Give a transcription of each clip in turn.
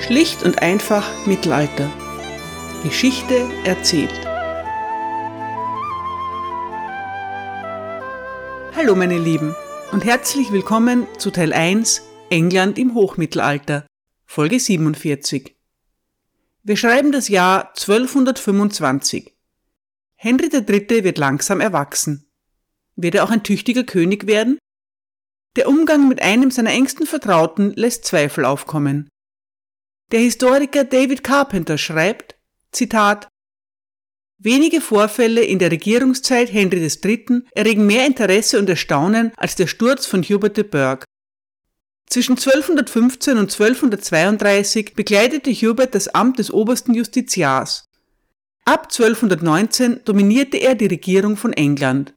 Schlicht und einfach Mittelalter. Geschichte erzählt. Hallo meine Lieben und herzlich willkommen zu Teil 1 England im Hochmittelalter, Folge 47. Wir schreiben das Jahr 1225. Henry III. wird langsam erwachsen. Wird er auch ein tüchtiger König werden? Der Umgang mit einem seiner engsten Vertrauten lässt Zweifel aufkommen. Der Historiker David Carpenter schreibt, Zitat, Wenige Vorfälle in der Regierungszeit Henry III. erregen mehr Interesse und Erstaunen als der Sturz von Hubert de Burgh. Zwischen 1215 und 1232 bekleidete Hubert das Amt des obersten Justiziars. Ab 1219 dominierte er die Regierung von England.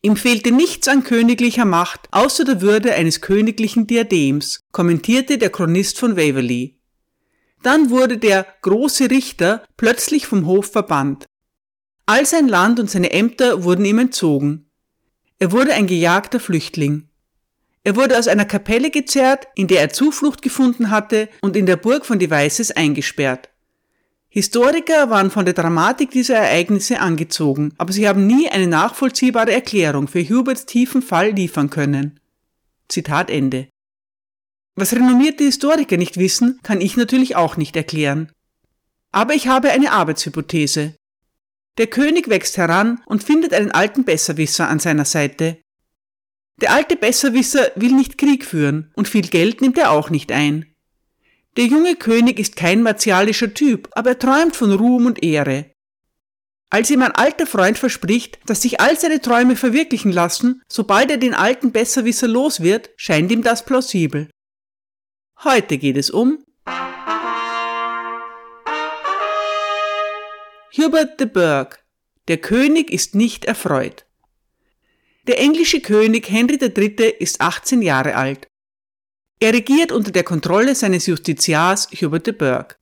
Ihm fehlte nichts an königlicher Macht außer der Würde eines königlichen Diadems, kommentierte der Chronist von Waverley. Dann wurde der große Richter plötzlich vom Hof verbannt. All sein Land und seine Ämter wurden ihm entzogen. Er wurde ein gejagter Flüchtling. Er wurde aus einer Kapelle gezerrt, in der er Zuflucht gefunden hatte, und in der Burg von Devices eingesperrt. Historiker waren von der Dramatik dieser Ereignisse angezogen, aber sie haben nie eine nachvollziehbare Erklärung für Huberts tiefen Fall liefern können. Zitat Ende. Was renommierte Historiker nicht wissen, kann ich natürlich auch nicht erklären. Aber ich habe eine Arbeitshypothese. Der König wächst heran und findet einen alten Besserwisser an seiner Seite. Der alte Besserwisser will nicht Krieg führen und viel Geld nimmt er auch nicht ein. Der junge König ist kein martialischer Typ, aber er träumt von Ruhm und Ehre. Als ihm ein alter Freund verspricht, dass sich all seine Träume verwirklichen lassen, sobald er den alten Besserwisser los wird, scheint ihm das plausibel. Heute geht es um Hubert de Burgh. Der König ist nicht erfreut. Der englische König Henry III. ist 18 Jahre alt. Er regiert unter der Kontrolle seines Justiziars Hubert de Burgh.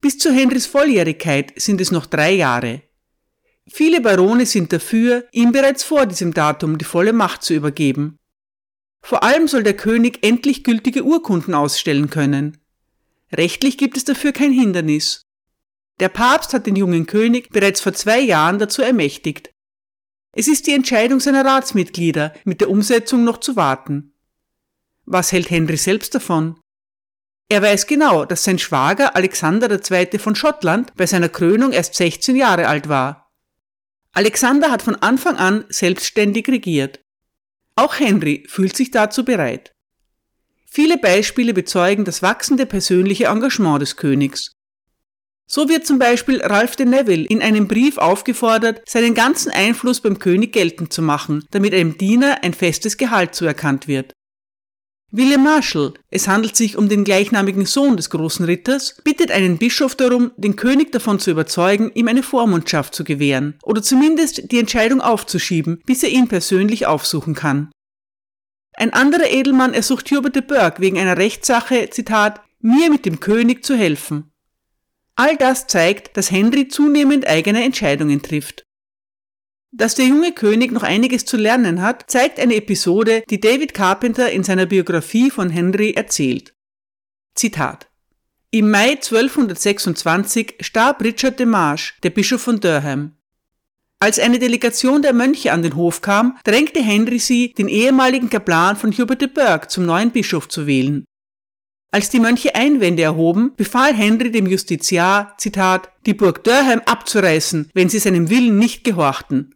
Bis zu Henrys Volljährigkeit sind es noch drei Jahre. Viele Barone sind dafür, ihm bereits vor diesem Datum die volle Macht zu übergeben. Vor allem soll der König endlich gültige Urkunden ausstellen können. Rechtlich gibt es dafür kein Hindernis. Der Papst hat den jungen König bereits vor zwei Jahren dazu ermächtigt. Es ist die Entscheidung seiner Ratsmitglieder, mit der Umsetzung noch zu warten. Was hält Henry selbst davon? Er weiß genau, dass sein Schwager Alexander II. von Schottland bei seiner Krönung erst 16 Jahre alt war. Alexander hat von Anfang an selbstständig regiert. Auch Henry fühlt sich dazu bereit. Viele Beispiele bezeugen das wachsende persönliche Engagement des Königs. So wird zum Beispiel Ralph de Neville in einem Brief aufgefordert, seinen ganzen Einfluss beim König geltend zu machen, damit einem Diener ein festes Gehalt zuerkannt wird. William Marshall, es handelt sich um den gleichnamigen Sohn des großen Ritters, bittet einen Bischof darum, den König davon zu überzeugen, ihm eine Vormundschaft zu gewähren oder zumindest die Entscheidung aufzuschieben, bis er ihn persönlich aufsuchen kann. Ein anderer Edelmann ersucht Hubert de Burgh wegen einer Rechtssache, Zitat, mir mit dem König zu helfen. All das zeigt, dass Henry zunehmend eigene Entscheidungen trifft. Dass der junge König noch einiges zu lernen hat, zeigt eine Episode, die David Carpenter in seiner Biografie von Henry erzählt. Zitat Im Mai 1226 starb Richard de Marsh, der Bischof von Durham. Als eine Delegation der Mönche an den Hof kam, drängte Henry sie, den ehemaligen Kaplan von Hubert de Burgh zum neuen Bischof zu wählen. Als die Mönche Einwände erhoben, befahl Henry dem Justiziar, Zitat, die Burg Durham abzureißen, wenn sie seinem Willen nicht gehorchten.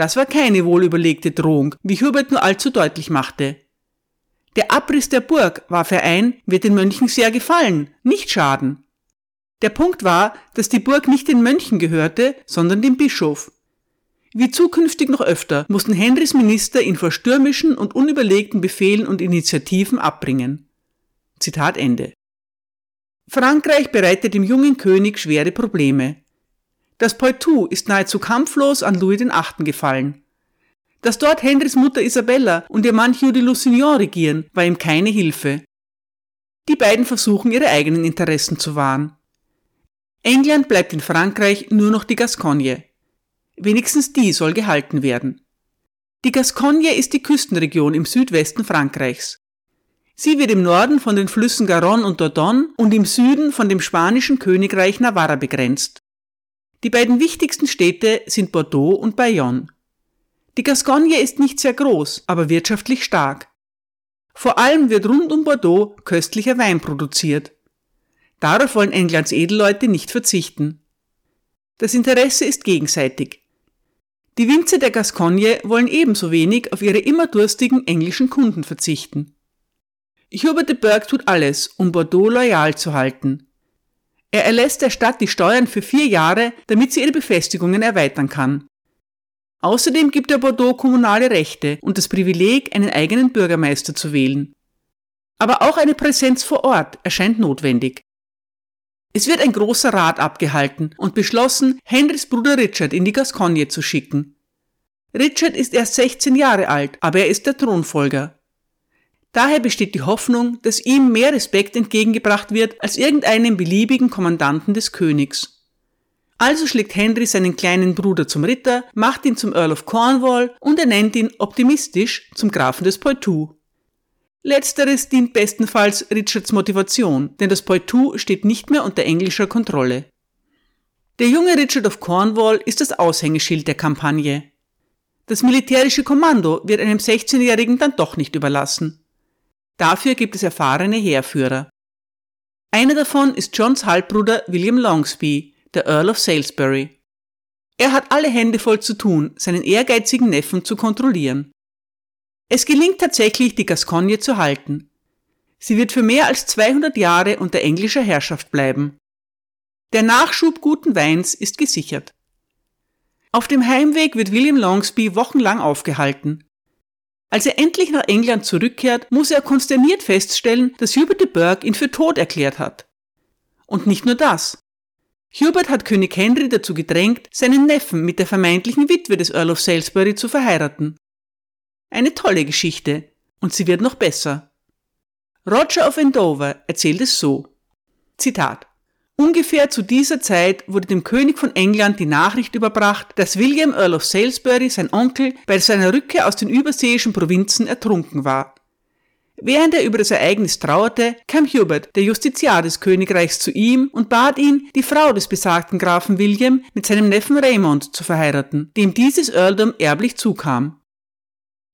Das war keine wohlüberlegte Drohung, wie Hubert nur allzu deutlich machte. Der Abriss der Burg, warf er ein, wird den Mönchen sehr gefallen, nicht schaden. Der Punkt war, dass die Burg nicht den Mönchen gehörte, sondern dem Bischof. Wie zukünftig noch öfter mussten Henrys Minister ihn vor stürmischen und unüberlegten Befehlen und Initiativen abbringen. Zitat Ende. Frankreich bereitet dem jungen König schwere Probleme. Das Poitou ist nahezu kampflos an Louis VIII. gefallen. Dass dort Henrys Mutter Isabella und ihr Mann Hugh de Lusignan regieren, war ihm keine Hilfe. Die beiden versuchen ihre eigenen Interessen zu wahren. England bleibt in Frankreich nur noch die Gascogne. Wenigstens die soll gehalten werden. Die Gascogne ist die Küstenregion im Südwesten Frankreichs. Sie wird im Norden von den Flüssen Garonne und Dordogne und im Süden von dem spanischen Königreich Navarra begrenzt. Die beiden wichtigsten Städte sind Bordeaux und Bayonne. Die Gascogne ist nicht sehr groß, aber wirtschaftlich stark. Vor allem wird rund um Bordeaux köstlicher Wein produziert. Darauf wollen Englands Edelleute nicht verzichten. Das Interesse ist gegenseitig. Die Winzer der Gascogne wollen ebenso wenig auf ihre immer durstigen englischen Kunden verzichten. Hubert de Burgh tut alles, um Bordeaux loyal zu halten. Er erlässt der Stadt die Steuern für vier Jahre, damit sie ihre Befestigungen erweitern kann. Außerdem gibt er Bordeaux kommunale Rechte und das Privileg, einen eigenen Bürgermeister zu wählen. Aber auch eine Präsenz vor Ort erscheint notwendig. Es wird ein großer Rat abgehalten und beschlossen, Henrys Bruder Richard in die Gascogne zu schicken. Richard ist erst 16 Jahre alt, aber er ist der Thronfolger. Daher besteht die Hoffnung, dass ihm mehr Respekt entgegengebracht wird als irgendeinem beliebigen Kommandanten des Königs. Also schlägt Henry seinen kleinen Bruder zum Ritter, macht ihn zum Earl of Cornwall und ernennt ihn optimistisch zum Grafen des Poitou. Letzteres dient bestenfalls Richards Motivation, denn das Poitou steht nicht mehr unter englischer Kontrolle. Der junge Richard of Cornwall ist das Aushängeschild der Kampagne. Das militärische Kommando wird einem 16-Jährigen dann doch nicht überlassen. Dafür gibt es erfahrene Heerführer. Einer davon ist Johns Halbbruder William Longsby, der Earl of Salisbury. Er hat alle Hände voll zu tun, seinen ehrgeizigen Neffen zu kontrollieren. Es gelingt tatsächlich, die Gascogne zu halten. Sie wird für mehr als 200 Jahre unter englischer Herrschaft bleiben. Der Nachschub guten Weins ist gesichert. Auf dem Heimweg wird William Longsby wochenlang aufgehalten. Als er endlich nach England zurückkehrt, muss er konsterniert feststellen, dass Hubert de Burgh ihn für tot erklärt hat. Und nicht nur das. Hubert hat König Henry dazu gedrängt, seinen Neffen mit der vermeintlichen Witwe des Earl of Salisbury zu verheiraten. Eine tolle Geschichte, und sie wird noch besser. Roger of Andover erzählt es so. Zitat. Ungefähr zu dieser Zeit wurde dem König von England die Nachricht überbracht, dass William Earl of Salisbury, sein Onkel, bei seiner Rückkehr aus den überseeischen Provinzen ertrunken war. Während er über das Ereignis trauerte, kam Hubert, der Justiziar des Königreichs, zu ihm und bat ihn, die Frau des besagten Grafen William mit seinem Neffen Raymond zu verheiraten, dem dieses Earldom erblich zukam.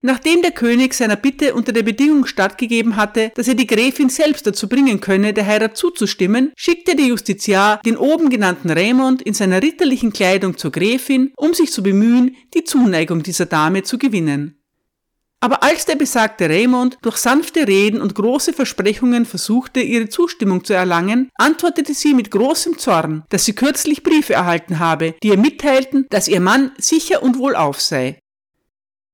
Nachdem der König seiner Bitte unter der Bedingung stattgegeben hatte, dass er die Gräfin selbst dazu bringen könne, der Heirat zuzustimmen, schickte der Justiziar den oben genannten Raymond in seiner ritterlichen Kleidung zur Gräfin, um sich zu bemühen, die Zuneigung dieser Dame zu gewinnen. Aber als der besagte Raymond durch sanfte Reden und große Versprechungen versuchte, ihre Zustimmung zu erlangen, antwortete sie mit großem Zorn, dass sie kürzlich Briefe erhalten habe, die ihr mitteilten, dass ihr Mann sicher und wohlauf sei.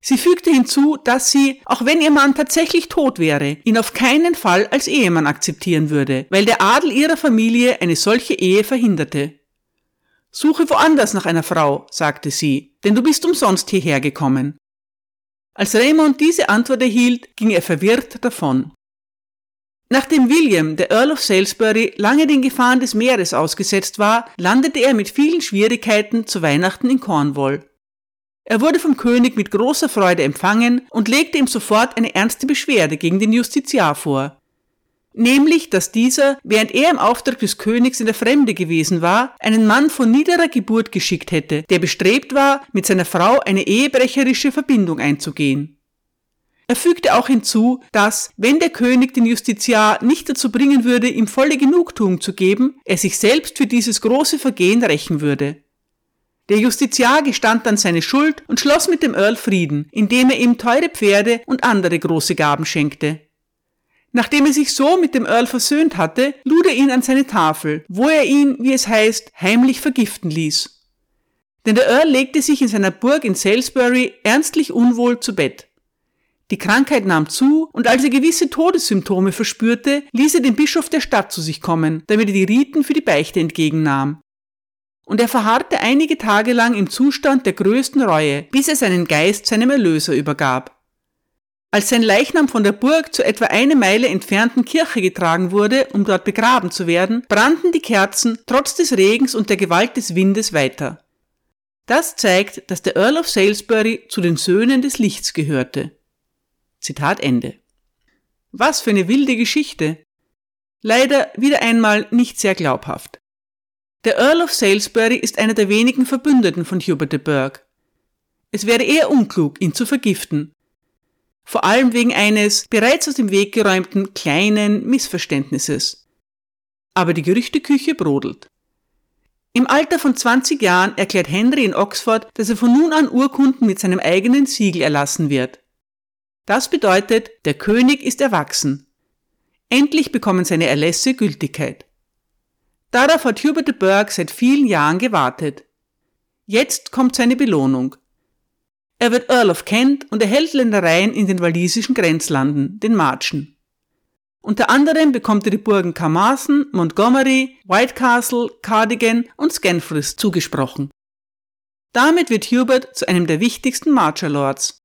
Sie fügte hinzu, dass sie, auch wenn ihr Mann tatsächlich tot wäre, ihn auf keinen Fall als Ehemann akzeptieren würde, weil der Adel ihrer Familie eine solche Ehe verhinderte. Suche woanders nach einer Frau, sagte sie, denn du bist umsonst hierher gekommen. Als Raymond diese Antwort erhielt, ging er verwirrt davon. Nachdem William, der Earl of Salisbury, lange den Gefahren des Meeres ausgesetzt war, landete er mit vielen Schwierigkeiten zu Weihnachten in Cornwall. Er wurde vom König mit großer Freude empfangen und legte ihm sofort eine ernste Beschwerde gegen den Justiziar vor. Nämlich, dass dieser, während er im Auftrag des Königs in der Fremde gewesen war, einen Mann von niederer Geburt geschickt hätte, der bestrebt war, mit seiner Frau eine ehebrecherische Verbindung einzugehen. Er fügte auch hinzu, dass, wenn der König den Justiziar nicht dazu bringen würde, ihm volle Genugtuung zu geben, er sich selbst für dieses große Vergehen rächen würde. Der Justiziar gestand dann seine Schuld und schloss mit dem Earl Frieden, indem er ihm teure Pferde und andere große Gaben schenkte. Nachdem er sich so mit dem Earl versöhnt hatte, lud er ihn an seine Tafel, wo er ihn, wie es heißt, heimlich vergiften ließ. Denn der Earl legte sich in seiner Burg in Salisbury ernstlich unwohl zu Bett. Die Krankheit nahm zu, und als er gewisse Todessymptome verspürte, ließ er den Bischof der Stadt zu sich kommen, damit er die Riten für die Beichte entgegennahm und er verharrte einige Tage lang im Zustand der größten Reue, bis er seinen Geist seinem Erlöser übergab. Als sein Leichnam von der Burg zur etwa eine Meile entfernten Kirche getragen wurde, um dort begraben zu werden, brannten die Kerzen trotz des Regens und der Gewalt des Windes weiter. Das zeigt, dass der Earl of Salisbury zu den Söhnen des Lichts gehörte. Zitat Ende. Was für eine wilde Geschichte. Leider wieder einmal nicht sehr glaubhaft. Der Earl of Salisbury ist einer der wenigen Verbündeten von Hubert de Burgh. Es wäre eher unklug, ihn zu vergiften. Vor allem wegen eines bereits aus dem Weg geräumten kleinen Missverständnisses. Aber die Gerüchteküche brodelt. Im Alter von 20 Jahren erklärt Henry in Oxford, dass er von nun an Urkunden mit seinem eigenen Siegel erlassen wird. Das bedeutet, der König ist erwachsen. Endlich bekommen seine Erlässe Gültigkeit. Darauf hat Hubert de Burgh seit vielen Jahren gewartet. Jetzt kommt seine Belohnung. Er wird Earl of Kent und erhält Ländereien in den walisischen Grenzlanden, den Marchen. Unter anderem bekommt er die Burgen Carmarthen, Montgomery, Whitecastle, Cardigan und Scanfris zugesprochen. Damit wird Hubert zu einem der wichtigsten Marcher Lords.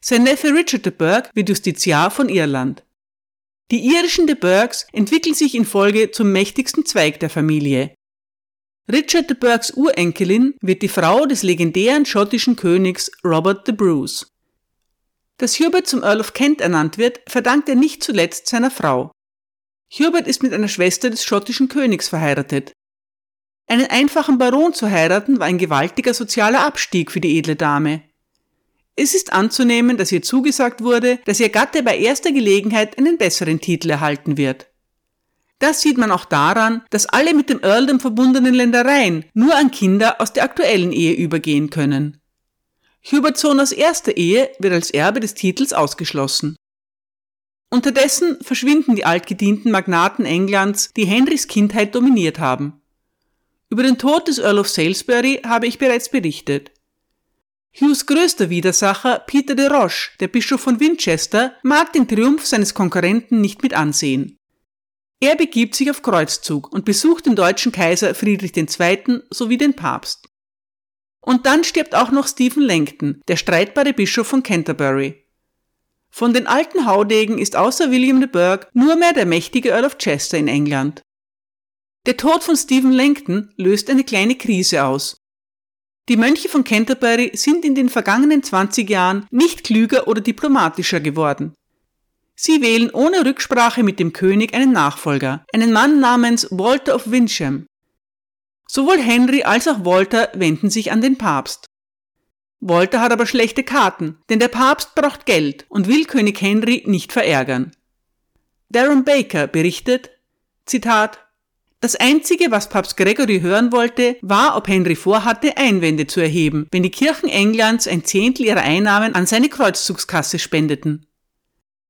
Sein Neffe Richard de Burgh wird Justiziar von Irland. Die irischen de Burghs entwickeln sich in Folge zum mächtigsten Zweig der Familie. Richard de Burghs Urenkelin wird die Frau des legendären schottischen Königs Robert de Bruce. Dass Hubert zum Earl of Kent ernannt wird, verdankt er nicht zuletzt seiner Frau. Hubert ist mit einer Schwester des schottischen Königs verheiratet. Einen einfachen Baron zu heiraten war ein gewaltiger sozialer Abstieg für die edle Dame. Es ist anzunehmen, dass ihr zugesagt wurde, dass ihr Gatte bei erster Gelegenheit einen besseren Titel erhalten wird. Das sieht man auch daran, dass alle mit dem Earldom verbundenen Ländereien nur an Kinder aus der aktuellen Ehe übergehen können. Hubert Sohn aus erster Ehe wird als Erbe des Titels ausgeschlossen. Unterdessen verschwinden die altgedienten Magnaten Englands, die Henrys Kindheit dominiert haben. Über den Tod des Earl of Salisbury habe ich bereits berichtet. Hughes größter Widersacher, Peter de Roche, der Bischof von Winchester, mag den Triumph seines Konkurrenten nicht mit ansehen. Er begibt sich auf Kreuzzug und besucht den deutschen Kaiser Friedrich II. sowie den Papst. Und dann stirbt auch noch Stephen Langton, der streitbare Bischof von Canterbury. Von den alten Haudegen ist außer William de Burgh nur mehr der mächtige Earl of Chester in England. Der Tod von Stephen Langton löst eine kleine Krise aus die Mönche von Canterbury sind in den vergangenen 20 Jahren nicht klüger oder diplomatischer geworden. Sie wählen ohne Rücksprache mit dem König einen Nachfolger, einen Mann namens Walter of Wincham. Sowohl Henry als auch Walter wenden sich an den Papst. Walter hat aber schlechte Karten, denn der Papst braucht Geld und will König Henry nicht verärgern. Darren Baker berichtet, Zitat, das Einzige, was Papst Gregory hören wollte, war, ob Henry vorhatte, Einwände zu erheben, wenn die Kirchen Englands ein Zehntel ihrer Einnahmen an seine Kreuzzugskasse spendeten.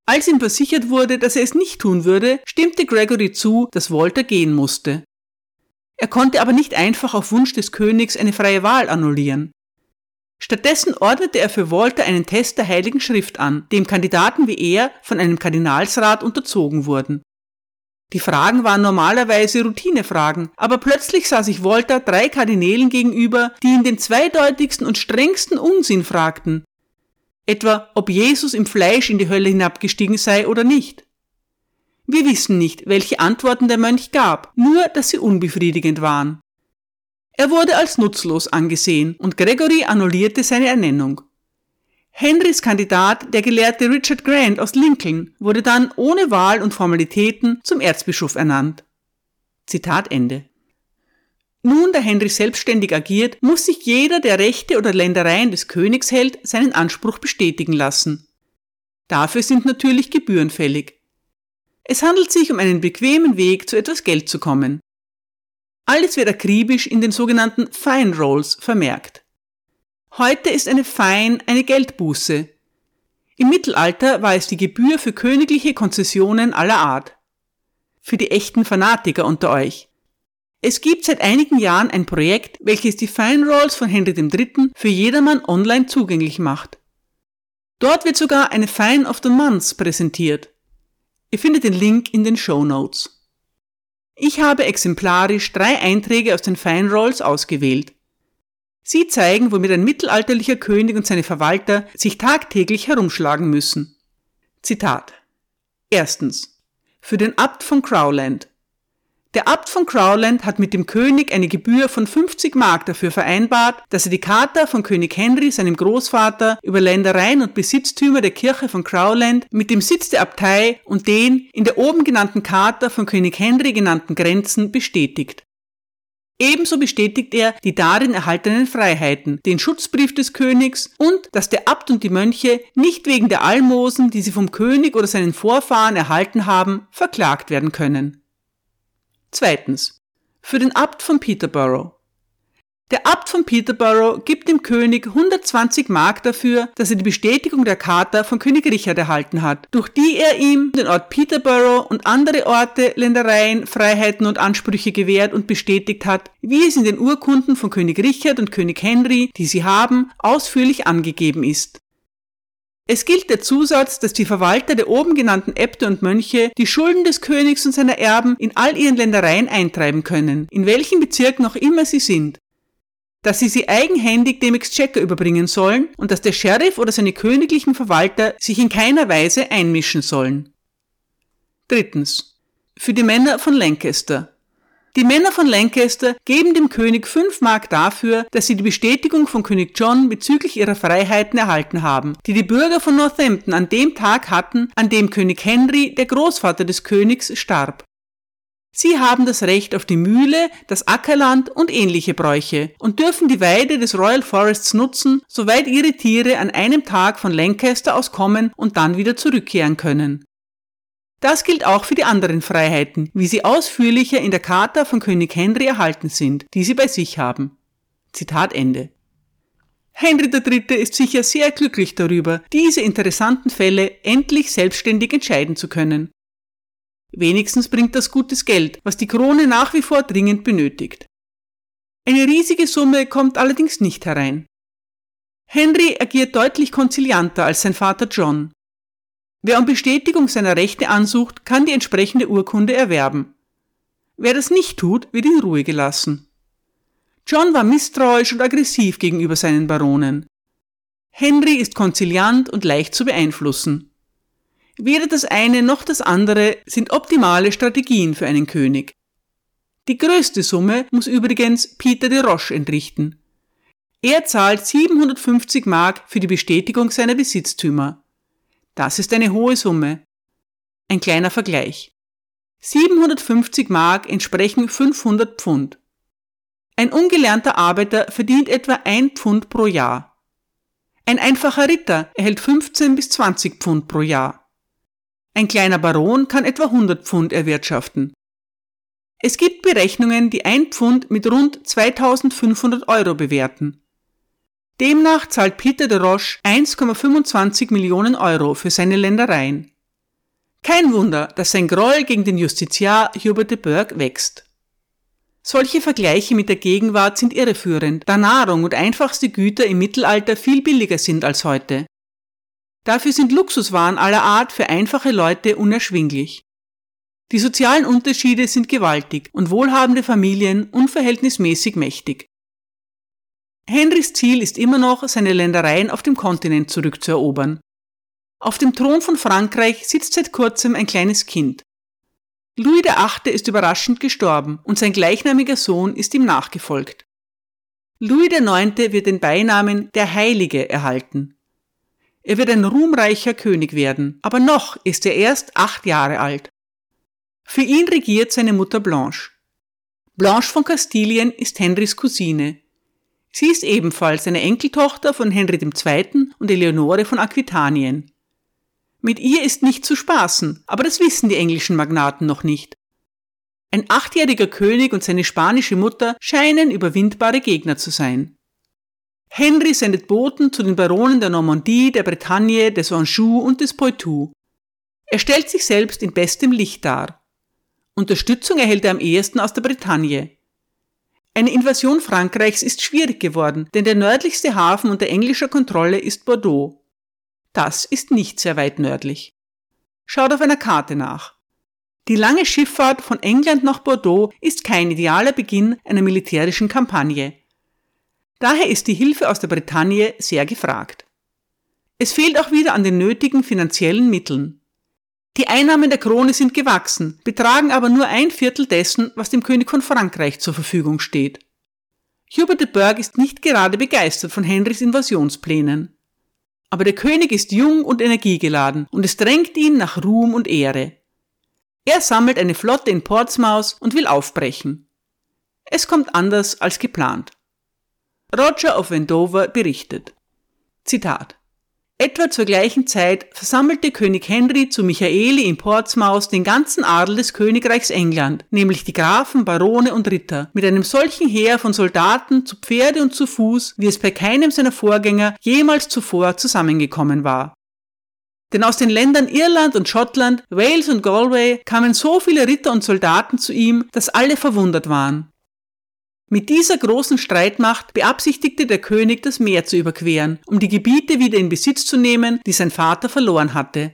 Als ihm versichert wurde, dass er es nicht tun würde, stimmte Gregory zu, dass Walter gehen musste. Er konnte aber nicht einfach auf Wunsch des Königs eine freie Wahl annullieren. Stattdessen ordnete er für Walter einen Test der Heiligen Schrift an, dem Kandidaten wie er von einem Kardinalsrat unterzogen wurden. Die Fragen waren normalerweise Routinefragen, aber plötzlich sah sich Volta drei Kardinälen gegenüber, die ihn den zweideutigsten und strengsten Unsinn fragten. Etwa, ob Jesus im Fleisch in die Hölle hinabgestiegen sei oder nicht. Wir wissen nicht, welche Antworten der Mönch gab, nur dass sie unbefriedigend waren. Er wurde als nutzlos angesehen und Gregory annullierte seine Ernennung. Henrys Kandidat, der Gelehrte Richard Grant aus Lincoln, wurde dann ohne Wahl und Formalitäten zum Erzbischof ernannt. Zitat Ende. Nun, da Henry selbstständig agiert, muss sich jeder, der Rechte oder Ländereien des Königs hält, seinen Anspruch bestätigen lassen. Dafür sind natürlich Gebühren fällig. Es handelt sich um einen bequemen Weg, zu etwas Geld zu kommen. Alles wird akribisch in den sogenannten Fine Rolls vermerkt. Heute ist eine Fein eine Geldbuße. Im Mittelalter war es die Gebühr für königliche Konzessionen aller Art. Für die echten Fanatiker unter euch. Es gibt seit einigen Jahren ein Projekt, welches die Fine Rolls von Henry III. für jedermann online zugänglich macht. Dort wird sogar eine Fine of the Month präsentiert. Ihr findet den Link in den Show Notes. Ich habe exemplarisch drei Einträge aus den Fine Rolls ausgewählt. Sie zeigen, womit ein mittelalterlicher König und seine Verwalter sich tagtäglich herumschlagen müssen. Zitat. Erstens. Für den Abt von Crowland. Der Abt von Crowland hat mit dem König eine Gebühr von 50 Mark dafür vereinbart, dass er die Charta von König Henry, seinem Großvater, über Ländereien und Besitztümer der Kirche von Crowland mit dem Sitz der Abtei und den in der oben genannten Charta von König Henry genannten Grenzen bestätigt. Ebenso bestätigt er die darin erhaltenen Freiheiten, den Schutzbrief des Königs und dass der Abt und die Mönche nicht wegen der Almosen, die sie vom König oder seinen Vorfahren erhalten haben, verklagt werden können. Zweitens. Für den Abt von Peterborough. Der Abt von Peterborough gibt dem König 120 Mark dafür, dass er die Bestätigung der Charta von König Richard erhalten hat, durch die er ihm den Ort Peterborough und andere Orte, Ländereien, Freiheiten und Ansprüche gewährt und bestätigt hat, wie es in den Urkunden von König Richard und König Henry, die sie haben, ausführlich angegeben ist. Es gilt der Zusatz, dass die Verwalter der oben genannten Äbte und Mönche die Schulden des Königs und seiner Erben in all ihren Ländereien eintreiben können, in welchen Bezirken auch immer sie sind, dass sie sie eigenhändig dem Exchequer überbringen sollen und dass der Sheriff oder seine königlichen Verwalter sich in keiner Weise einmischen sollen. Drittens. Für die Männer von Lancaster. Die Männer von Lancaster geben dem König fünf Mark dafür, dass sie die Bestätigung von König John bezüglich ihrer Freiheiten erhalten haben, die die Bürger von Northampton an dem Tag hatten, an dem König Henry, der Großvater des Königs, starb. Sie haben das Recht auf die Mühle, das Ackerland und ähnliche Bräuche und dürfen die Weide des Royal Forests nutzen, soweit ihre Tiere an einem Tag von Lancaster aus kommen und dann wieder zurückkehren können. Das gilt auch für die anderen Freiheiten, wie sie ausführlicher in der Charta von König Henry erhalten sind, die sie bei sich haben. Zitat Ende. Henry III. ist sicher sehr glücklich darüber, diese interessanten Fälle endlich selbstständig entscheiden zu können. Wenigstens bringt das gutes Geld, was die Krone nach wie vor dringend benötigt. Eine riesige Summe kommt allerdings nicht herein. Henry agiert deutlich konzilianter als sein Vater John, Wer um Bestätigung seiner Rechte ansucht, kann die entsprechende Urkunde erwerben. Wer das nicht tut, wird in Ruhe gelassen. John war misstrauisch und aggressiv gegenüber seinen Baronen. Henry ist konziliant und leicht zu beeinflussen. Weder das eine noch das andere sind optimale Strategien für einen König. Die größte Summe muss übrigens Peter de Roche entrichten. Er zahlt 750 Mark für die Bestätigung seiner Besitztümer. Das ist eine hohe Summe. Ein kleiner Vergleich. 750 Mark entsprechen 500 Pfund. Ein ungelernter Arbeiter verdient etwa ein Pfund pro Jahr. Ein einfacher Ritter erhält 15 bis 20 Pfund pro Jahr. Ein kleiner Baron kann etwa 100 Pfund erwirtschaften. Es gibt Berechnungen, die ein Pfund mit rund 2500 Euro bewerten. Demnach zahlt Peter de Roche 1,25 Millionen Euro für seine Ländereien. Kein Wunder, dass sein Groll gegen den Justiziar Hubert de Burgh wächst. Solche Vergleiche mit der Gegenwart sind irreführend, da Nahrung und einfachste Güter im Mittelalter viel billiger sind als heute. Dafür sind Luxuswaren aller Art für einfache Leute unerschwinglich. Die sozialen Unterschiede sind gewaltig und wohlhabende Familien unverhältnismäßig mächtig. Henrys Ziel ist immer noch, seine Ländereien auf dem Kontinent zurückzuerobern. Auf dem Thron von Frankreich sitzt seit kurzem ein kleines Kind. Louis VIII. ist überraschend gestorben und sein gleichnamiger Sohn ist ihm nachgefolgt. Louis IX. wird den Beinamen der Heilige erhalten. Er wird ein ruhmreicher König werden, aber noch ist er erst acht Jahre alt. Für ihn regiert seine Mutter Blanche. Blanche von Kastilien ist Henrys Cousine Sie ist ebenfalls eine Enkeltochter von Henry II. und Eleonore von Aquitanien. Mit ihr ist nicht zu spaßen, aber das wissen die englischen Magnaten noch nicht. Ein achtjähriger König und seine spanische Mutter scheinen überwindbare Gegner zu sein. Henry sendet Boten zu den Baronen der Normandie, der Bretagne, des Anjou und des Poitou. Er stellt sich selbst in bestem Licht dar. Unterstützung erhält er am ehesten aus der Bretagne. Eine Invasion Frankreichs ist schwierig geworden, denn der nördlichste Hafen unter englischer Kontrolle ist Bordeaux. Das ist nicht sehr weit nördlich. Schaut auf einer Karte nach. Die lange Schifffahrt von England nach Bordeaux ist kein idealer Beginn einer militärischen Kampagne. Daher ist die Hilfe aus der Bretagne sehr gefragt. Es fehlt auch wieder an den nötigen finanziellen Mitteln. Die Einnahmen der Krone sind gewachsen, betragen aber nur ein Viertel dessen, was dem König von Frankreich zur Verfügung steht. Hubert de Burgh ist nicht gerade begeistert von Henrys Invasionsplänen. Aber der König ist jung und energiegeladen und es drängt ihn nach Ruhm und Ehre. Er sammelt eine Flotte in Portsmouth und will aufbrechen. Es kommt anders als geplant. Roger of Wendover berichtet. Zitat. Etwa zur gleichen Zeit versammelte König Henry zu Michaeli in Portsmouth den ganzen Adel des Königreichs England, nämlich die Grafen, Barone und Ritter, mit einem solchen Heer von Soldaten zu Pferde und zu Fuß, wie es bei keinem seiner Vorgänger jemals zuvor zusammengekommen war. Denn aus den Ländern Irland und Schottland, Wales und Galway kamen so viele Ritter und Soldaten zu ihm, dass alle verwundert waren. Mit dieser großen Streitmacht beabsichtigte der König, das Meer zu überqueren, um die Gebiete wieder in Besitz zu nehmen, die sein Vater verloren hatte.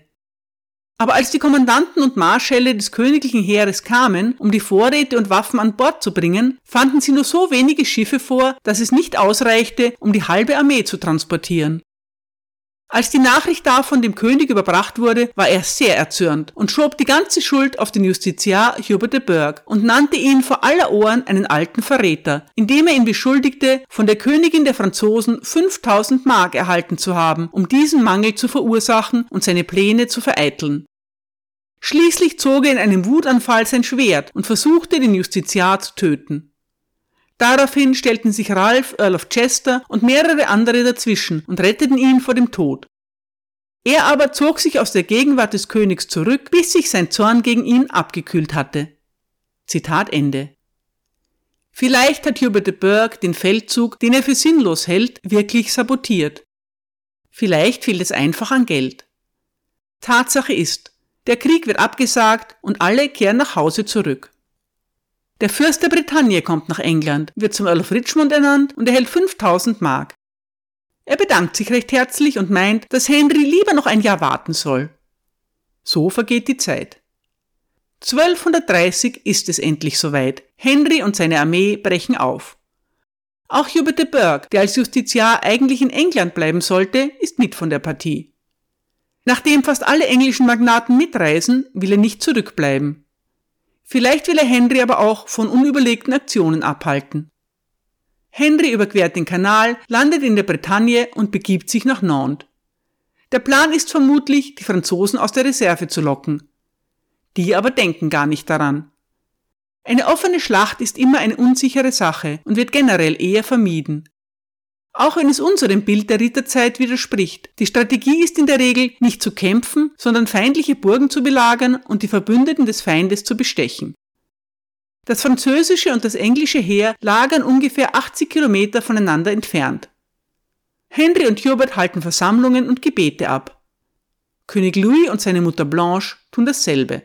Aber als die Kommandanten und Marschälle des königlichen Heeres kamen, um die Vorräte und Waffen an Bord zu bringen, fanden sie nur so wenige Schiffe vor, dass es nicht ausreichte, um die halbe Armee zu transportieren. Als die Nachricht davon dem König überbracht wurde, war er sehr erzürnt und schob die ganze Schuld auf den Justiziar Hubert de Burgh und nannte ihn vor aller Ohren einen alten Verräter, indem er ihn beschuldigte, von der Königin der Franzosen 5000 Mark erhalten zu haben, um diesen Mangel zu verursachen und seine Pläne zu vereiteln. Schließlich zog er in einem Wutanfall sein Schwert und versuchte, den Justiziar zu töten. Daraufhin stellten sich Ralph, Earl of Chester und mehrere andere dazwischen und retteten ihn vor dem Tod. Er aber zog sich aus der Gegenwart des Königs zurück, bis sich sein Zorn gegen ihn abgekühlt hatte. Zitat Ende. Vielleicht hat Hubert de Burgh den Feldzug, den er für sinnlos hält, wirklich sabotiert. Vielleicht fehlt es einfach an Geld. Tatsache ist, der Krieg wird abgesagt und alle kehren nach Hause zurück. Der Fürst der Bretagne kommt nach England, wird zum Earl of Richmond ernannt und erhält 5000 Mark. Er bedankt sich recht herzlich und meint, dass Henry lieber noch ein Jahr warten soll. So vergeht die Zeit. 1230 ist es endlich soweit. Henry und seine Armee brechen auf. Auch Hubert de Burgh, der als Justiziar eigentlich in England bleiben sollte, ist mit von der Partie. Nachdem fast alle englischen Magnaten mitreisen, will er nicht zurückbleiben. Vielleicht will er Henry aber auch von unüberlegten Aktionen abhalten. Henry überquert den Kanal, landet in der Bretagne und begibt sich nach Nantes. Der Plan ist vermutlich, die Franzosen aus der Reserve zu locken. Die aber denken gar nicht daran. Eine offene Schlacht ist immer eine unsichere Sache und wird generell eher vermieden. Auch wenn es unserem Bild der Ritterzeit widerspricht. Die Strategie ist in der Regel nicht zu kämpfen, sondern feindliche Burgen zu belagern und die Verbündeten des Feindes zu bestechen. Das französische und das englische Heer lagern ungefähr 80 Kilometer voneinander entfernt. Henry und Hubert halten Versammlungen und Gebete ab. König Louis und seine Mutter Blanche tun dasselbe.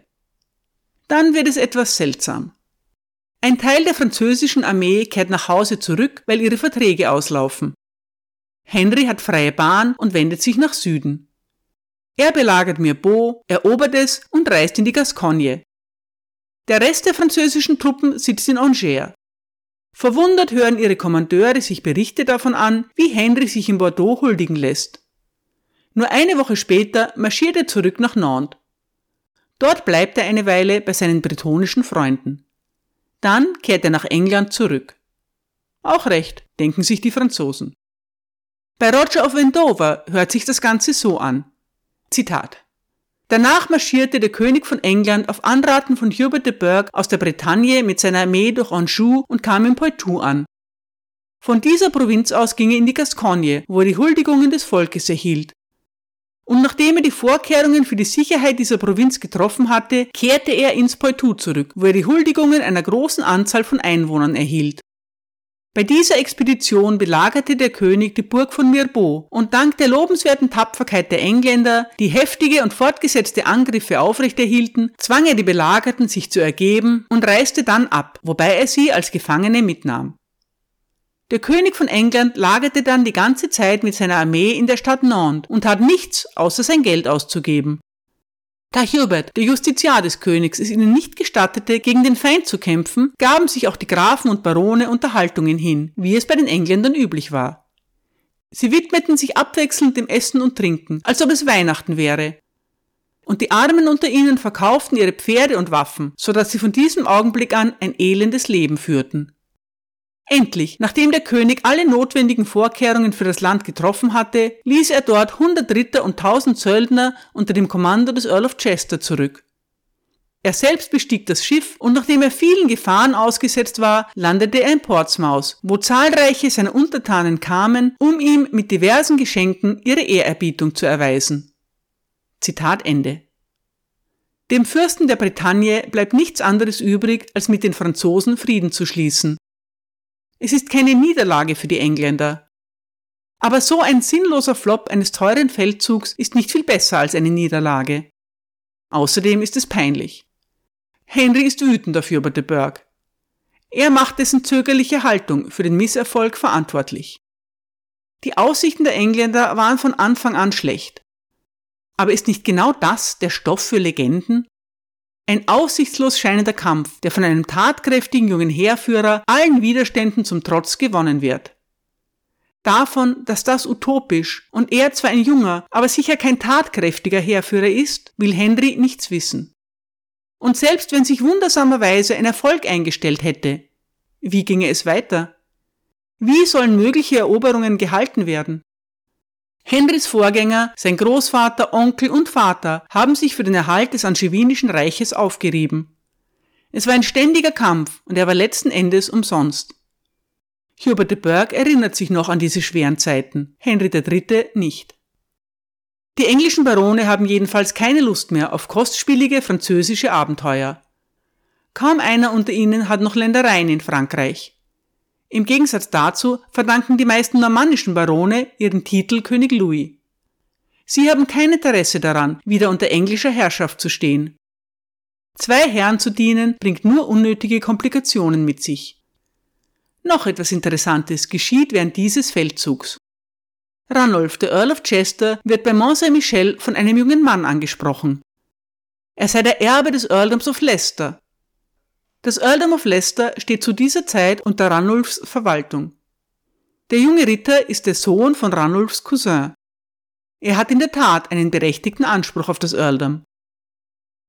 Dann wird es etwas seltsam. Ein Teil der französischen Armee kehrt nach Hause zurück, weil ihre Verträge auslaufen. Henry hat freie Bahn und wendet sich nach Süden. Er belagert Mirbeau, erobert es und reist in die Gascogne. Der Rest der französischen Truppen sitzt in Angers. Verwundert hören ihre Kommandeure sich Berichte davon an, wie Henry sich in Bordeaux huldigen lässt. Nur eine Woche später marschiert er zurück nach Nantes. Dort bleibt er eine Weile bei seinen bretonischen Freunden. Dann kehrt er nach England zurück. Auch recht, denken sich die Franzosen. Bei Roger of Wendover hört sich das Ganze so an. Zitat. Danach marschierte der König von England auf Anraten von Hubert de Burgh aus der Bretagne mit seiner Armee durch Anjou und kam in Poitou an. Von dieser Provinz aus ging er in die Gascogne, wo er die Huldigungen des Volkes erhielt und nachdem er die Vorkehrungen für die Sicherheit dieser Provinz getroffen hatte, kehrte er ins Poitou zurück, wo er die Huldigungen einer großen Anzahl von Einwohnern erhielt. Bei dieser Expedition belagerte der König die Burg von Mirbeau und dank der lobenswerten Tapferkeit der Engländer, die heftige und fortgesetzte Angriffe aufrechterhielten, zwang er die Belagerten, sich zu ergeben und reiste dann ab, wobei er sie als Gefangene mitnahm. Der König von England lagerte dann die ganze Zeit mit seiner Armee in der Stadt Nantes und tat nichts, außer sein Geld auszugeben. Da Hubert, der Justiziar des Königs, es ihnen nicht gestattete, gegen den Feind zu kämpfen, gaben sich auch die Grafen und Barone Unterhaltungen hin, wie es bei den Engländern üblich war. Sie widmeten sich abwechselnd dem Essen und Trinken, als ob es Weihnachten wäre. und die Armen unter ihnen verkauften ihre Pferde und Waffen, so dass sie von diesem Augenblick an ein elendes Leben führten. Endlich, nachdem der König alle notwendigen Vorkehrungen für das Land getroffen hatte, ließ er dort 100 Ritter und 1000 Söldner unter dem Kommando des Earl of Chester zurück. Er selbst bestieg das Schiff und nachdem er vielen Gefahren ausgesetzt war, landete er in Portsmouth, wo zahlreiche seiner Untertanen kamen, um ihm mit diversen Geschenken ihre Ehrerbietung zu erweisen. Zitat Ende. Dem Fürsten der Bretagne bleibt nichts anderes übrig, als mit den Franzosen Frieden zu schließen. Es ist keine Niederlage für die Engländer. Aber so ein sinnloser Flop eines teuren Feldzugs ist nicht viel besser als eine Niederlage. Außerdem ist es peinlich. Henry ist wütend auf Hubert de Burgh. Er macht dessen zögerliche Haltung für den Misserfolg verantwortlich. Die Aussichten der Engländer waren von Anfang an schlecht. Aber ist nicht genau das der Stoff für Legenden? Ein aussichtslos scheinender Kampf, der von einem tatkräftigen jungen Heerführer allen Widerständen zum Trotz gewonnen wird. Davon, dass das utopisch und er zwar ein junger, aber sicher kein tatkräftiger Heerführer ist, will Henry nichts wissen. Und selbst wenn sich wundersamerweise ein Erfolg eingestellt hätte, wie ginge es weiter? Wie sollen mögliche Eroberungen gehalten werden? Henrys Vorgänger, sein Großvater, Onkel und Vater haben sich für den Erhalt des Angewinischen Reiches aufgerieben. Es war ein ständiger Kampf und er war letzten Endes umsonst. Hubert de Burgh erinnert sich noch an diese schweren Zeiten, Henry III. nicht. Die englischen Barone haben jedenfalls keine Lust mehr auf kostspielige französische Abenteuer. Kaum einer unter ihnen hat noch Ländereien in Frankreich. Im Gegensatz dazu verdanken die meisten normannischen Barone ihren Titel König Louis. Sie haben kein Interesse daran, wieder unter englischer Herrschaft zu stehen. Zwei Herren zu dienen bringt nur unnötige Komplikationen mit sich. Noch etwas Interessantes geschieht während dieses Feldzugs. Ranulf, der Earl of Chester, wird bei Mont Saint-Michel von einem jungen Mann angesprochen. Er sei der Erbe des Earldoms of Leicester das Earldom of Leicester steht zu dieser Zeit unter Ranulfs Verwaltung. Der junge Ritter ist der Sohn von Ranulfs Cousin. Er hat in der Tat einen berechtigten Anspruch auf das Earldom.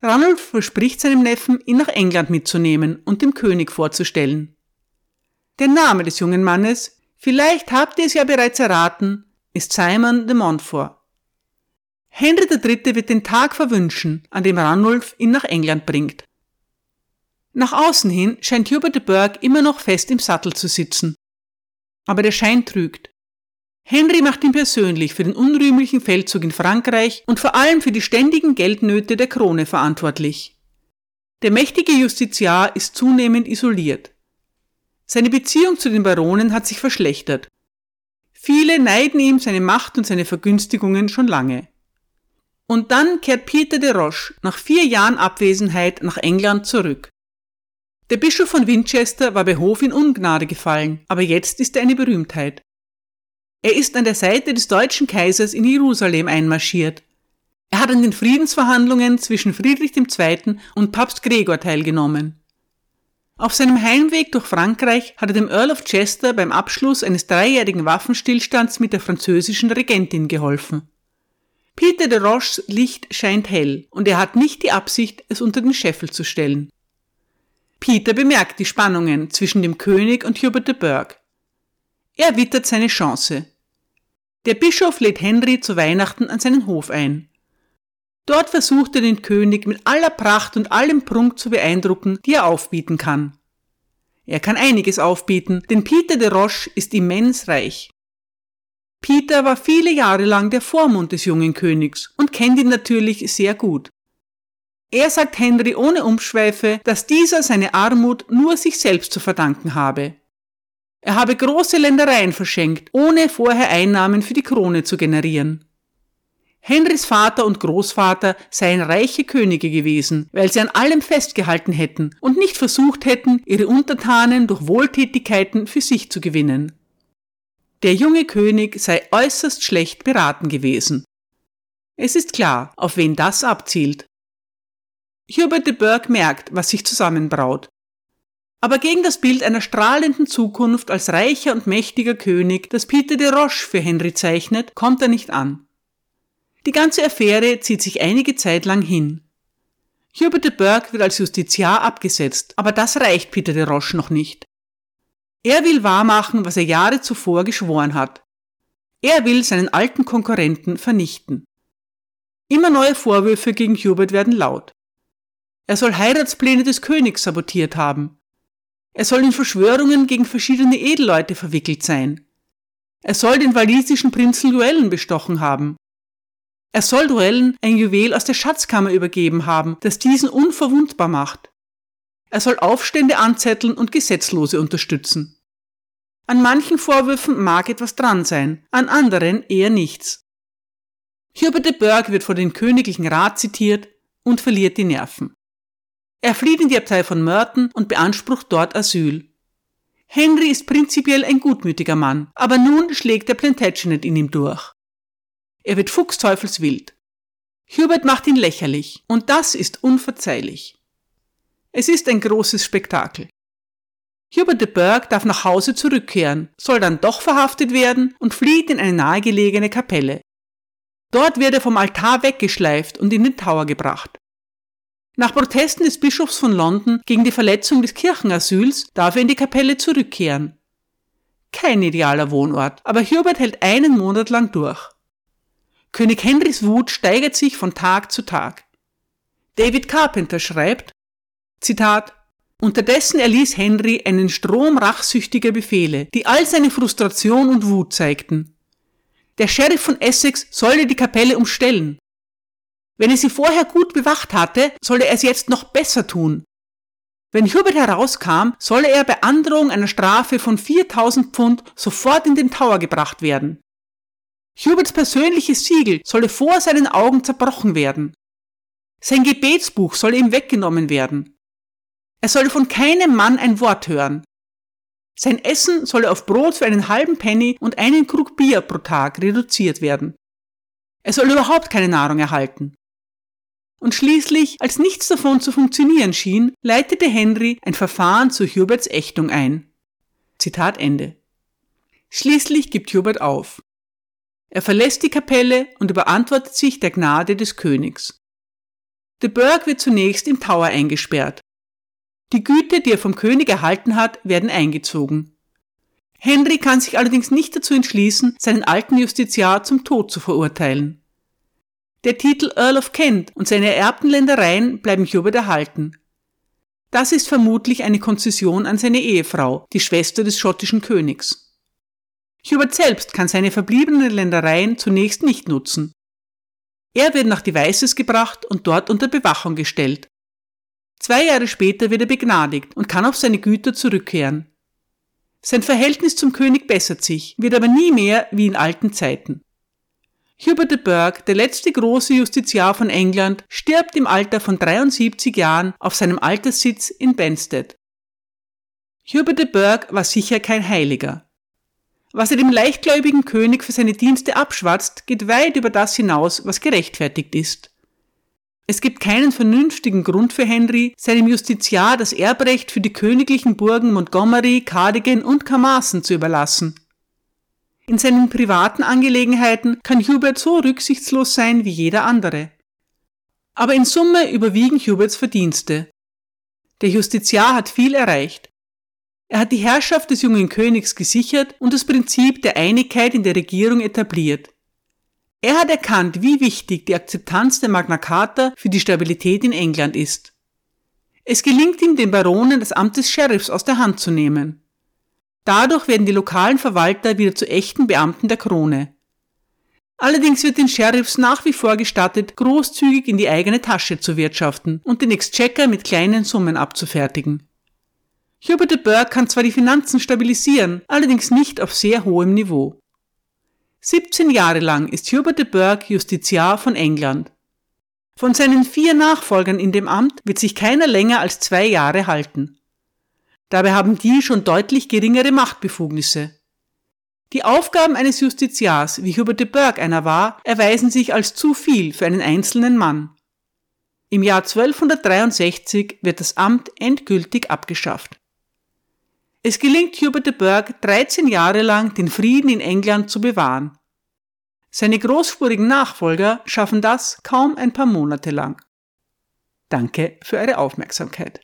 Ranulf verspricht seinem Neffen, ihn nach England mitzunehmen und dem König vorzustellen. Der Name des jungen Mannes, vielleicht habt ihr es ja bereits erraten, ist Simon de Montfort. Henry III. wird den Tag verwünschen, an dem Ranulf ihn nach England bringt. Nach außen hin scheint Hubert de Burgh immer noch fest im Sattel zu sitzen. Aber der Schein trügt. Henry macht ihn persönlich für den unrühmlichen Feldzug in Frankreich und vor allem für die ständigen Geldnöte der Krone verantwortlich. Der mächtige Justiziar ist zunehmend isoliert. Seine Beziehung zu den Baronen hat sich verschlechtert. Viele neiden ihm seine Macht und seine Vergünstigungen schon lange. Und dann kehrt Peter de Roche nach vier Jahren Abwesenheit nach England zurück. Der Bischof von Winchester war bei Hof in Ungnade gefallen, aber jetzt ist er eine Berühmtheit. Er ist an der Seite des deutschen Kaisers in Jerusalem einmarschiert. Er hat an den Friedensverhandlungen zwischen Friedrich II. und Papst Gregor teilgenommen. Auf seinem Heimweg durch Frankreich hat er dem Earl of Chester beim Abschluss eines dreijährigen Waffenstillstands mit der französischen Regentin geholfen. Peter de Roches Licht scheint hell und er hat nicht die Absicht, es unter den Scheffel zu stellen. Peter bemerkt die Spannungen zwischen dem König und Hubert de Burgh. Er wittert seine Chance. Der Bischof lädt Henry zu Weihnachten an seinen Hof ein. Dort versucht er den König mit aller Pracht und allem Prunk zu beeindrucken, die er aufbieten kann. Er kann einiges aufbieten, denn Peter de Roche ist immens reich. Peter war viele Jahre lang der Vormund des jungen Königs und kennt ihn natürlich sehr gut. Er sagt Henry ohne Umschweife, dass dieser seine Armut nur sich selbst zu verdanken habe. Er habe große Ländereien verschenkt, ohne vorher Einnahmen für die Krone zu generieren. Henrys Vater und Großvater seien reiche Könige gewesen, weil sie an allem festgehalten hätten und nicht versucht hätten, ihre Untertanen durch Wohltätigkeiten für sich zu gewinnen. Der junge König sei äußerst schlecht beraten gewesen. Es ist klar, auf wen das abzielt. Hubert de Burgh merkt, was sich zusammenbraut. Aber gegen das Bild einer strahlenden Zukunft als reicher und mächtiger König, das Peter de Roche für Henry zeichnet, kommt er nicht an. Die ganze Affäre zieht sich einige Zeit lang hin. Hubert de Burgh wird als Justiziar abgesetzt, aber das reicht Peter de Roche noch nicht. Er will wahrmachen, was er Jahre zuvor geschworen hat. Er will seinen alten Konkurrenten vernichten. Immer neue Vorwürfe gegen Hubert werden laut. Er soll Heiratspläne des Königs sabotiert haben. Er soll in Verschwörungen gegen verschiedene Edelleute verwickelt sein. Er soll den walisischen Prinzen Duellen bestochen haben. Er soll Duellen ein Juwel aus der Schatzkammer übergeben haben, das diesen unverwundbar macht. Er soll Aufstände anzetteln und Gesetzlose unterstützen. An manchen Vorwürfen mag etwas dran sein, an anderen eher nichts. Hubert de Burgh wird vor den königlichen Rat zitiert und verliert die Nerven. Er flieht in die Abtei von Merton und beansprucht dort Asyl. Henry ist prinzipiell ein gutmütiger Mann, aber nun schlägt der Plantagenet in ihm durch. Er wird fuchsteufelswild. Hubert macht ihn lächerlich, und das ist unverzeihlich. Es ist ein großes Spektakel. Hubert de Burgh darf nach Hause zurückkehren, soll dann doch verhaftet werden und flieht in eine nahegelegene Kapelle. Dort wird er vom Altar weggeschleift und in den Tower gebracht. Nach Protesten des Bischofs von London gegen die Verletzung des Kirchenasyls darf er in die Kapelle zurückkehren. Kein idealer Wohnort, aber Hubert hält einen Monat lang durch. König Henrys Wut steigert sich von Tag zu Tag. David Carpenter schreibt, Zitat, Unterdessen erließ Henry einen Strom rachsüchtiger Befehle, die all seine Frustration und Wut zeigten. Der Sheriff von Essex sollte die Kapelle umstellen. Wenn er sie vorher gut bewacht hatte, solle er es jetzt noch besser tun. Wenn Hubert herauskam, solle er bei Androhung einer Strafe von 4000 Pfund sofort in den Tower gebracht werden. Huberts persönliches Siegel solle vor seinen Augen zerbrochen werden. Sein Gebetsbuch solle ihm weggenommen werden. Er solle von keinem Mann ein Wort hören. Sein Essen solle auf Brot für einen halben Penny und einen Krug Bier pro Tag reduziert werden. Er soll überhaupt keine Nahrung erhalten. Und schließlich, als nichts davon zu funktionieren schien, leitete Henry ein Verfahren zu Huberts Ächtung ein. Zitat Ende. Schließlich gibt Hubert auf. Er verlässt die Kapelle und überantwortet sich der Gnade des Königs. De Burgh wird zunächst im Tower eingesperrt. Die Güter, die er vom König erhalten hat, werden eingezogen. Henry kann sich allerdings nicht dazu entschließen, seinen alten Justiziar zum Tod zu verurteilen. Der Titel Earl of Kent und seine ererbten Ländereien bleiben Hubert erhalten. Das ist vermutlich eine Konzession an seine Ehefrau, die Schwester des schottischen Königs. Hubert selbst kann seine verbliebenen Ländereien zunächst nicht nutzen. Er wird nach Devizes gebracht und dort unter Bewachung gestellt. Zwei Jahre später wird er begnadigt und kann auf seine Güter zurückkehren. Sein Verhältnis zum König bessert sich, wird aber nie mehr wie in alten Zeiten. Hubert de Burgh, der letzte große Justiziar von England, stirbt im Alter von 73 Jahren auf seinem Alterssitz in Benstead. Hubert de Burgh war sicher kein Heiliger. Was er dem leichtgläubigen König für seine Dienste abschwatzt, geht weit über das hinaus, was gerechtfertigt ist. Es gibt keinen vernünftigen Grund für Henry, seinem Justiziar das Erbrecht für die königlichen Burgen Montgomery, Cardigan und Carmarthen zu überlassen. In seinen privaten Angelegenheiten kann Hubert so rücksichtslos sein wie jeder andere. Aber in Summe überwiegen Huberts Verdienste. Der Justiziar hat viel erreicht. Er hat die Herrschaft des jungen Königs gesichert und das Prinzip der Einigkeit in der Regierung etabliert. Er hat erkannt, wie wichtig die Akzeptanz der Magna Carta für die Stabilität in England ist. Es gelingt ihm, den Baronen das Amt des Sheriffs aus der Hand zu nehmen. Dadurch werden die lokalen Verwalter wieder zu echten Beamten der Krone. Allerdings wird den Sheriffs nach wie vor gestattet, großzügig in die eigene Tasche zu wirtschaften und den Exchequer mit kleinen Summen abzufertigen. Hubert de Burgh kann zwar die Finanzen stabilisieren, allerdings nicht auf sehr hohem Niveau. 17 Jahre lang ist Hubert de Burgh Justiziar von England. Von seinen vier Nachfolgern in dem Amt wird sich keiner länger als zwei Jahre halten. Dabei haben die schon deutlich geringere Machtbefugnisse. Die Aufgaben eines Justiziars, wie Hubert de Burgh einer war, erweisen sich als zu viel für einen einzelnen Mann. Im Jahr 1263 wird das Amt endgültig abgeschafft. Es gelingt Hubert de Burgh 13 Jahre lang den Frieden in England zu bewahren. Seine großspurigen Nachfolger schaffen das kaum ein paar Monate lang. Danke für eure Aufmerksamkeit.